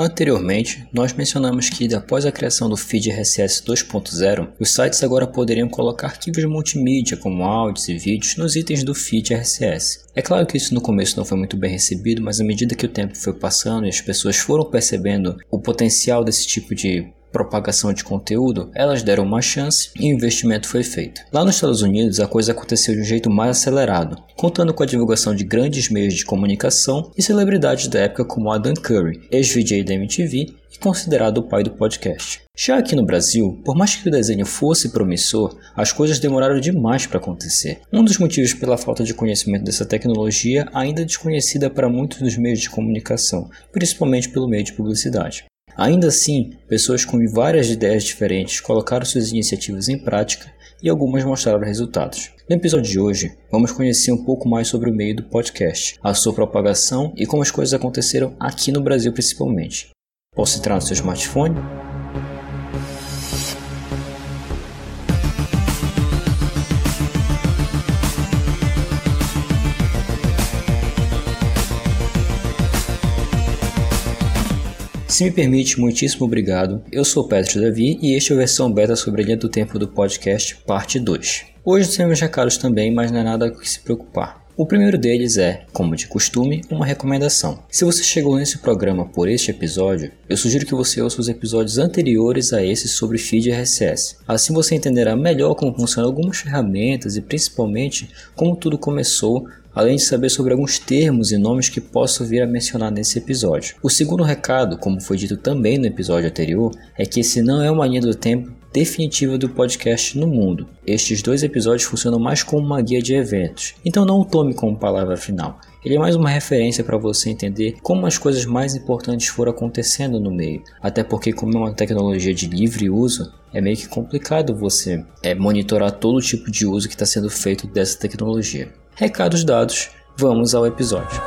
Anteriormente, nós mencionamos que, após a criação do feed RSS 2.0, os sites agora poderiam colocar arquivos multimídia, como áudios e vídeos, nos itens do feed RSS. É claro que isso no começo não foi muito bem recebido, mas à medida que o tempo foi passando e as pessoas foram percebendo o potencial desse tipo de propagação de conteúdo, elas deram uma chance e o investimento foi feito. Lá nos Estados Unidos, a coisa aconteceu de um jeito mais acelerado, contando com a divulgação de grandes meios de comunicação e celebridades da época como Adam Curry, ex-VJ da MTV e considerado o pai do podcast. Já aqui no Brasil, por mais que o desenho fosse promissor, as coisas demoraram demais para acontecer. Um dos motivos pela falta de conhecimento dessa tecnologia ainda desconhecida para muitos dos meios de comunicação, principalmente pelo meio de publicidade. Ainda assim, pessoas com várias ideias diferentes colocaram suas iniciativas em prática e algumas mostraram resultados. No episódio de hoje, vamos conhecer um pouco mais sobre o meio do podcast, a sua propagação e como as coisas aconteceram aqui no Brasil principalmente. Posso entrar no seu smartphone? Se me permite, muitíssimo obrigado. Eu sou Pedro Davi e este é a versão beta sobre a linha do tempo do podcast, parte 2. Hoje temos recados também, mas não é nada que se preocupar. O primeiro deles é, como de costume, uma recomendação. Se você chegou nesse programa por este episódio, eu sugiro que você ouça os episódios anteriores a esse sobre feed RSS. Assim você entenderá melhor como funcionam algumas ferramentas e principalmente como tudo começou além de saber sobre alguns termos e nomes que posso vir a mencionar nesse episódio. O segundo recado, como foi dito também no episódio anterior, é que esse não é uma linha do tempo definitiva do podcast no mundo. Estes dois episódios funcionam mais como uma guia de eventos, então não o tome como palavra final. Ele é mais uma referência para você entender como as coisas mais importantes foram acontecendo no meio. Até porque, como é uma tecnologia de livre uso, é meio que complicado você é, monitorar todo tipo de uso que está sendo feito dessa tecnologia. Recados dados, vamos ao episódio.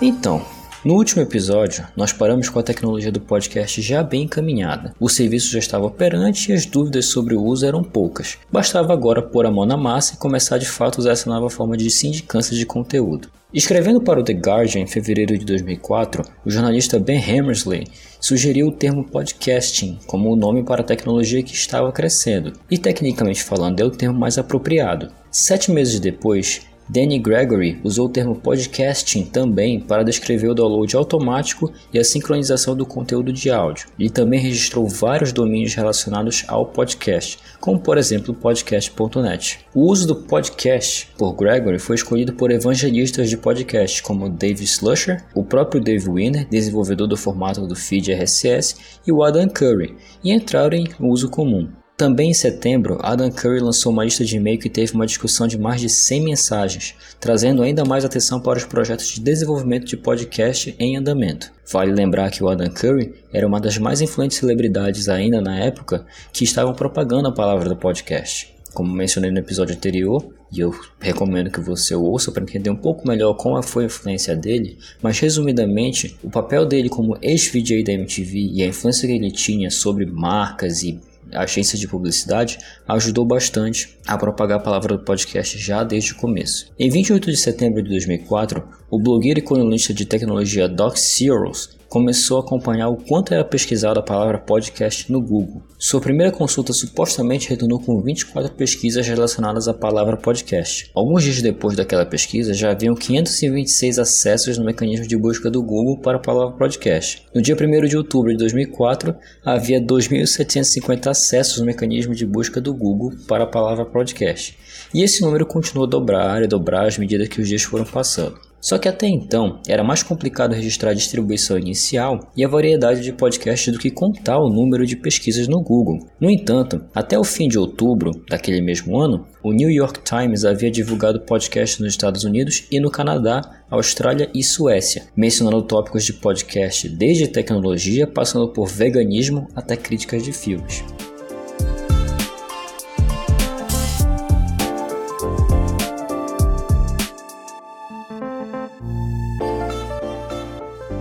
Então, no último episódio, nós paramos com a tecnologia do podcast já bem encaminhada. O serviço já estava operante e as dúvidas sobre o uso eram poucas. Bastava agora pôr a mão na massa e começar de fato a usar essa nova forma de sindicância de conteúdo. Escrevendo para o The Guardian em fevereiro de 2004, o jornalista Ben Hammersley sugeriu o termo podcasting como o nome para a tecnologia que estava crescendo, e tecnicamente falando é o termo mais apropriado. Sete meses depois, Danny Gregory usou o termo podcasting também para descrever o download automático e a sincronização do conteúdo de áudio. Ele também registrou vários domínios relacionados ao podcast, como por exemplo podcast.net. O uso do podcast por Gregory foi escolhido por evangelistas de podcast como Dave Slusher, o próprio Dave Winner, desenvolvedor do formato do feed RSS, e o Adam Curry, e entraram em uso comum. Também em setembro, Adam Curry lançou uma lista de e-mail que teve uma discussão de mais de 100 mensagens, trazendo ainda mais atenção para os projetos de desenvolvimento de podcast em andamento. Vale lembrar que o Adam Curry era uma das mais influentes celebridades ainda na época que estavam propagando a palavra do podcast. Como mencionei no episódio anterior, e eu recomendo que você ouça para entender um pouco melhor como foi a influência dele, mas resumidamente, o papel dele como ex-VJ da MTV e a influência que ele tinha sobre marcas e agência de publicidade ajudou bastante a propagar a palavra do podcast já desde o começo. Em 28 de setembro de 2004, o blogueiro e colunista de tecnologia Doc Searles começou a acompanhar o quanto era pesquisada a palavra podcast no Google. Sua primeira consulta supostamente retornou com 24 pesquisas relacionadas à palavra podcast. Alguns dias depois daquela pesquisa, já haviam 526 acessos no mecanismo de busca do Google para a palavra podcast. No dia 1 de outubro de 2004, havia 2.750 acessos no mecanismo de busca do Google para a palavra podcast. E esse número continuou a dobrar e dobrar à medida que os dias foram passando. Só que até então era mais complicado registrar a distribuição inicial e a variedade de podcasts do que contar o número de pesquisas no Google. No entanto, até o fim de outubro daquele mesmo ano, o New York Times havia divulgado podcasts nos Estados Unidos e no Canadá, Austrália e Suécia, mencionando tópicos de podcast desde tecnologia, passando por veganismo até críticas de filmes.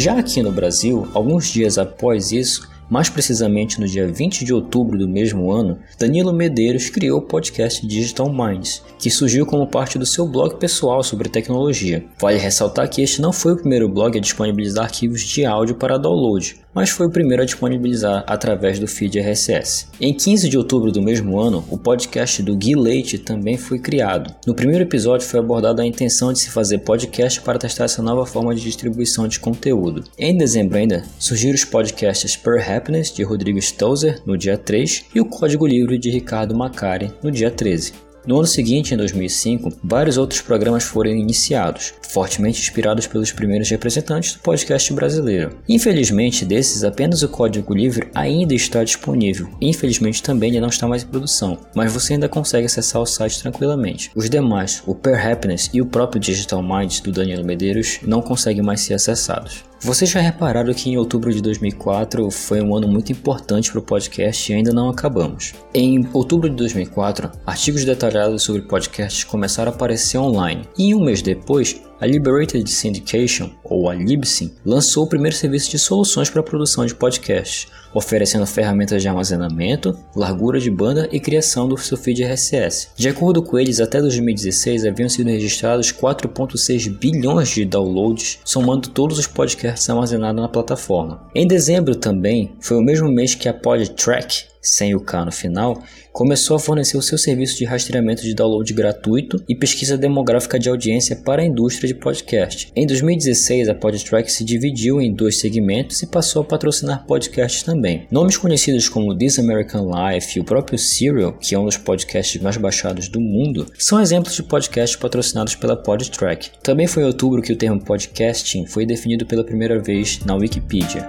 Já aqui no Brasil, alguns dias após isso, Mais precisamente no dia 20 de outubro do mesmo ano, Danilo Medeiros criou o podcast Digital Minds, que surgiu como parte do seu blog pessoal sobre tecnologia. Vale ressaltar que este não foi o primeiro blog a disponibilizar arquivos de áudio para download, mas foi o primeiro a disponibilizar através do feed RSS. Em 15 de outubro do mesmo ano, o podcast do Gui Leite também foi criado. No primeiro episódio foi abordada a intenção de se fazer podcast para testar essa nova forma de distribuição de conteúdo. Em dezembro ainda, surgiram os podcasts Per Happiness de Rodrigo Stolzer no dia 3 e o Código Livre de Ricardo Macari no dia 13. No ano seguinte, em 2005, vários outros programas foram iniciados, fortemente inspirados pelos primeiros representantes do podcast brasileiro. Infelizmente, desses, apenas o código livre ainda está disponível. Infelizmente, também ele não está mais em produção, mas você ainda consegue acessar o site tranquilamente. Os demais, o Per Happiness e o próprio Digital Minds do Danilo Medeiros, não conseguem mais ser acessados. Vocês já repararam que em outubro de 2004 foi um ano muito importante para o podcast e ainda não acabamos. Em outubro de 2004, artigos detalhados sobre podcasts começaram a aparecer online, e um mês depois, a Liberated Syndication, ou a Libsyn, lançou o primeiro serviço de soluções para a produção de podcasts, oferecendo ferramentas de armazenamento, largura de banda e criação do seu feed RSS. De acordo com eles, até 2016 haviam sido registrados 4.6 bilhões de downloads, somando todos os podcasts armazenados na plataforma. Em dezembro também, foi o mesmo mês que a PodTrack sem o K no final, começou a fornecer o seu serviço de rastreamento de download gratuito e pesquisa demográfica de audiência para a indústria de podcast. Em 2016, a Podtrack se dividiu em dois segmentos e passou a patrocinar podcasts também. Nomes conhecidos como This American Life e o próprio Serial, que é um dos podcasts mais baixados do mundo, são exemplos de podcasts patrocinados pela Podtrack. Também foi em outubro que o termo podcasting foi definido pela primeira vez na Wikipedia.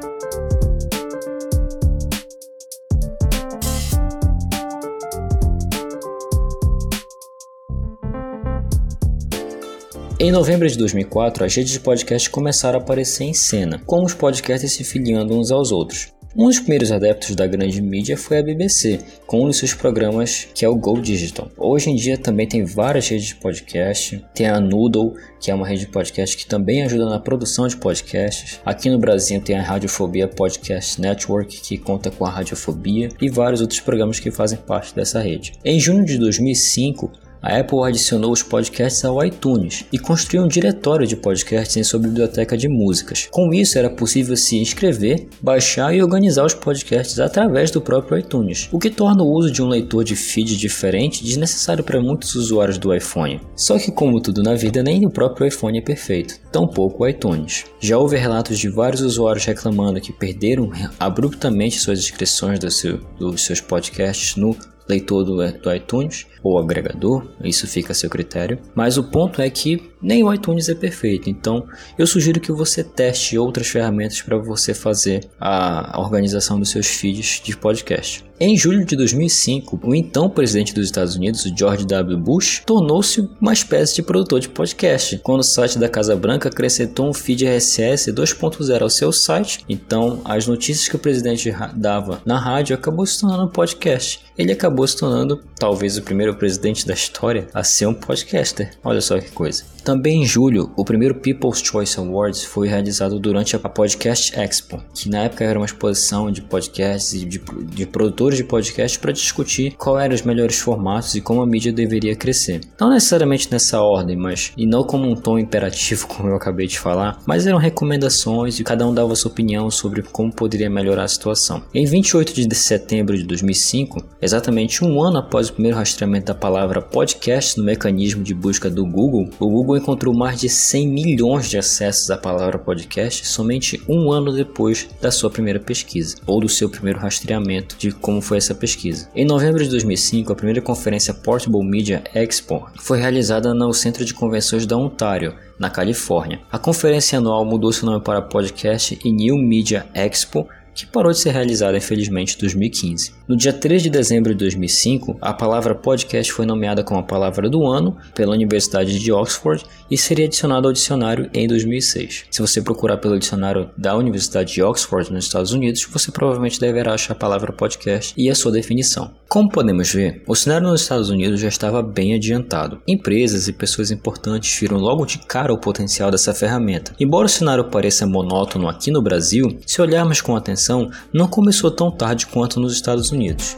Em novembro de 2004, as redes de podcast começaram a aparecer em cena, com os podcasts se filiando uns aos outros. Um dos primeiros adeptos da grande mídia foi a BBC, com um de seus programas que é o Go Digital. Hoje em dia também tem várias redes de podcast, tem a Noodle, que é uma rede de podcast que também ajuda na produção de podcasts. Aqui no Brasil tem a Radiofobia Podcast Network, que conta com a Radiofobia, e vários outros programas que fazem parte dessa rede. Em junho de 2005, a Apple adicionou os podcasts ao iTunes e construiu um diretório de podcasts em sua biblioteca de músicas. Com isso, era possível se inscrever, baixar e organizar os podcasts através do próprio iTunes, o que torna o uso de um leitor de feed diferente desnecessário para muitos usuários do iPhone. Só que, como tudo na vida, nem o próprio iPhone é perfeito, tampouco o iTunes. Já houve relatos de vários usuários reclamando que perderam abruptamente suas inscrições do seu, dos seus podcasts no leitor do, do iTunes ou agregador, isso fica a seu critério. Mas o ponto é que nem o iTunes é perfeito, então eu sugiro que você teste outras ferramentas para você fazer a organização dos seus feeds de podcast. Em julho de 2005, o então presidente dos Estados Unidos, George W. Bush, tornou-se uma espécie de produtor de podcast, quando o site da Casa Branca acrescentou um feed RSS 2.0 ao seu site. Então, as notícias que o presidente dava na rádio acabou se tornando um podcast. Ele acabou se tornando talvez o primeiro presidente da história a ser um podcaster. Olha só que coisa. Também em julho, o primeiro People's Choice Awards foi realizado durante a Podcast Expo, que na época era uma exposição de podcasts e de, de produtores de podcasts para discutir qual eram os melhores formatos e como a mídia deveria crescer. Não necessariamente nessa ordem, mas e não como um tom imperativo, como eu acabei de falar, mas eram recomendações e cada um dava sua opinião sobre como poderia melhorar a situação. Em 28 de setembro de 2005, exatamente um ano após o primeiro rastreamento da palavra podcast no mecanismo de busca do Google, o Google Google encontrou mais de 100 milhões de acessos à palavra podcast somente um ano depois da sua primeira pesquisa, ou do seu primeiro rastreamento de como foi essa pesquisa. Em novembro de 2005, a primeira conferência Portable Media Expo foi realizada no Centro de Convenções da Ontário, na Califórnia. A conferência anual mudou seu nome para Podcast e New Media Expo que parou de ser realizada infelizmente em 2015. No dia 3 de dezembro de 2005, a palavra podcast foi nomeada como a palavra do ano pela Universidade de Oxford e seria adicionada ao dicionário em 2006. Se você procurar pelo dicionário da Universidade de Oxford nos Estados Unidos, você provavelmente deverá achar a palavra podcast e a sua definição. Como podemos ver, o cenário nos Estados Unidos já estava bem adiantado. Empresas e pessoas importantes viram logo de cara o potencial dessa ferramenta. Embora o cenário pareça monótono aqui no Brasil, se olharmos com atenção não começou tão tarde quanto nos Estados Unidos.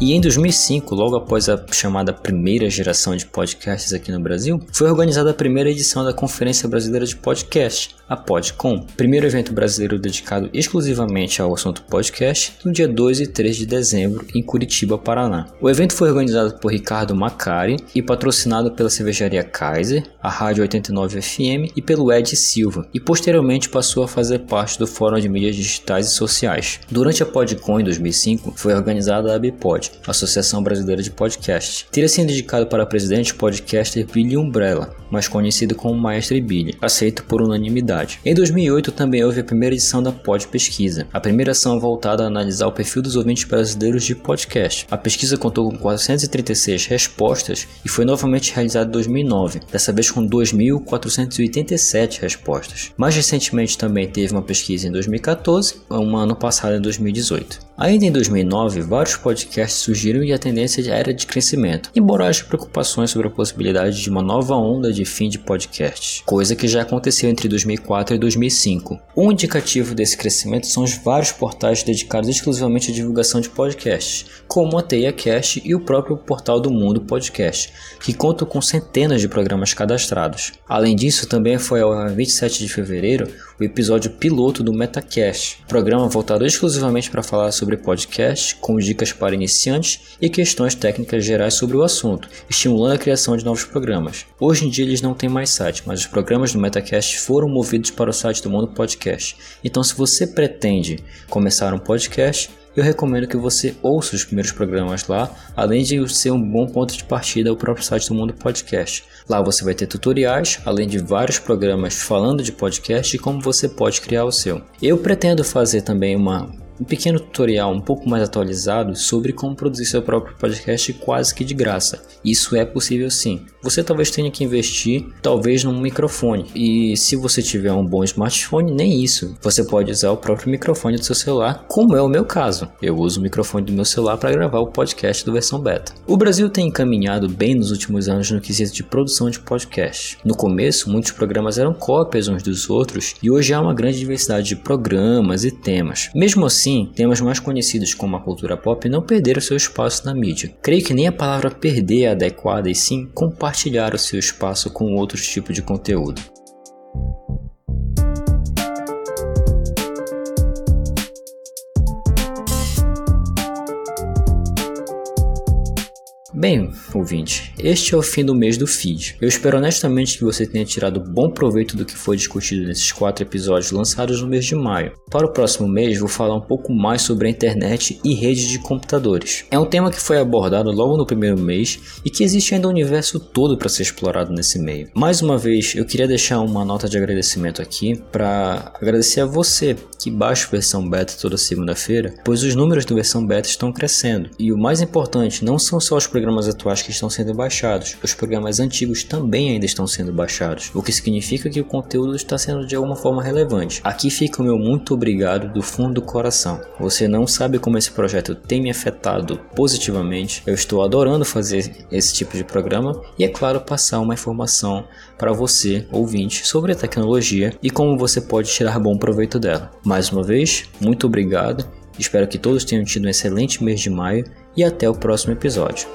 E em 2005, logo após a chamada primeira geração de podcasts aqui no Brasil, foi organizada a primeira edição da Conferência Brasileira de Podcast, a PodCom, primeiro evento brasileiro dedicado exclusivamente ao assunto podcast, no dia 2 e 3 de dezembro, em Curitiba, Paraná. O evento foi organizado por Ricardo Macari e patrocinado pela cervejaria Kaiser, a Rádio 89 FM e pelo Ed Silva, e posteriormente passou a fazer parte do Fórum de Mídias Digitais e Sociais. Durante a PodCon em 2005, foi organizada a Bpod, Associação Brasileira de Podcast. Teria sido indicado para presidente o podcaster Billy Umbrella, mais conhecido como Maestre Billy, aceito por unanimidade. Em 2008 também houve a primeira edição da Pod Pesquisa, a primeira ação voltada a analisar o perfil dos ouvintes brasileiros de podcast. A pesquisa contou com 436 respostas e foi novamente realizada em 2009, dessa vez com 2.487 respostas. Mais recentemente também teve uma pesquisa em 2014, um ano passado em 2018. Ainda em 2009, vários podcasts surgiram e a tendência era de crescimento, embora haja preocupações sobre a possibilidade de uma nova onda de fim de podcasts, coisa que já aconteceu entre 2004 e 2005. Um indicativo desse crescimento são os vários portais dedicados exclusivamente à divulgação de podcasts, como a TeiaCast e o próprio portal do Mundo Podcast, que contam com centenas de programas cadastrados. Além disso, também foi ao 27 de fevereiro o episódio piloto do MetaCast, programa voltado exclusivamente para falar sobre podcast, com dicas para iniciantes e questões técnicas gerais sobre o assunto, estimulando a criação de novos programas. Hoje em dia eles não têm mais site, mas os programas do MetaCast foram movidos para o site do Mundo Podcast. Então, se você pretende começar um podcast, eu recomendo que você ouça os primeiros programas lá, além de ser um bom ponto de partida o próprio site do Mundo Podcast. Lá você vai ter tutoriais, além de vários programas falando de podcast e como você pode criar o seu. Eu pretendo fazer também uma um pequeno tutorial um pouco mais atualizado sobre como produzir seu próprio podcast quase que de graça. Isso é possível sim. Você talvez tenha que investir talvez num microfone e se você tiver um bom smartphone, nem isso. Você pode usar o próprio microfone do seu celular, como é o meu caso. Eu uso o microfone do meu celular para gravar o podcast do versão beta. O Brasil tem encaminhado bem nos últimos anos no quesito de produção de podcast. No começo, muitos programas eram cópias uns dos outros e hoje há uma grande diversidade de programas e temas. Mesmo assim, assim, temas mais conhecidos como a cultura pop não perderam seu espaço na mídia. Creio que nem a palavra perder é adequada e sim compartilhar o seu espaço com outros tipos de conteúdo. Bem, ouvinte, este é o fim do mês do feed. Eu espero honestamente que você tenha tirado bom proveito do que foi discutido nesses quatro episódios lançados no mês de maio. Para o próximo mês, vou falar um pouco mais sobre a internet e redes de computadores. É um tema que foi abordado logo no primeiro mês e que existe ainda um universo todo para ser explorado nesse meio. Mais uma vez, eu queria deixar uma nota de agradecimento aqui para agradecer a você que baixa a versão beta toda segunda-feira, pois os números da versão beta estão crescendo. E o mais importante, não são só os programas programas atuais que estão sendo baixados, os programas antigos também ainda estão sendo baixados, o que significa que o conteúdo está sendo de alguma forma relevante. Aqui fica o meu muito obrigado do fundo do coração. Você não sabe como esse projeto tem me afetado positivamente. Eu estou adorando fazer esse tipo de programa e, é claro, passar uma informação para você, ouvinte, sobre a tecnologia e como você pode tirar bom proveito dela. Mais uma vez, muito obrigado. Espero que todos tenham tido um excelente mês de maio e até o próximo episódio.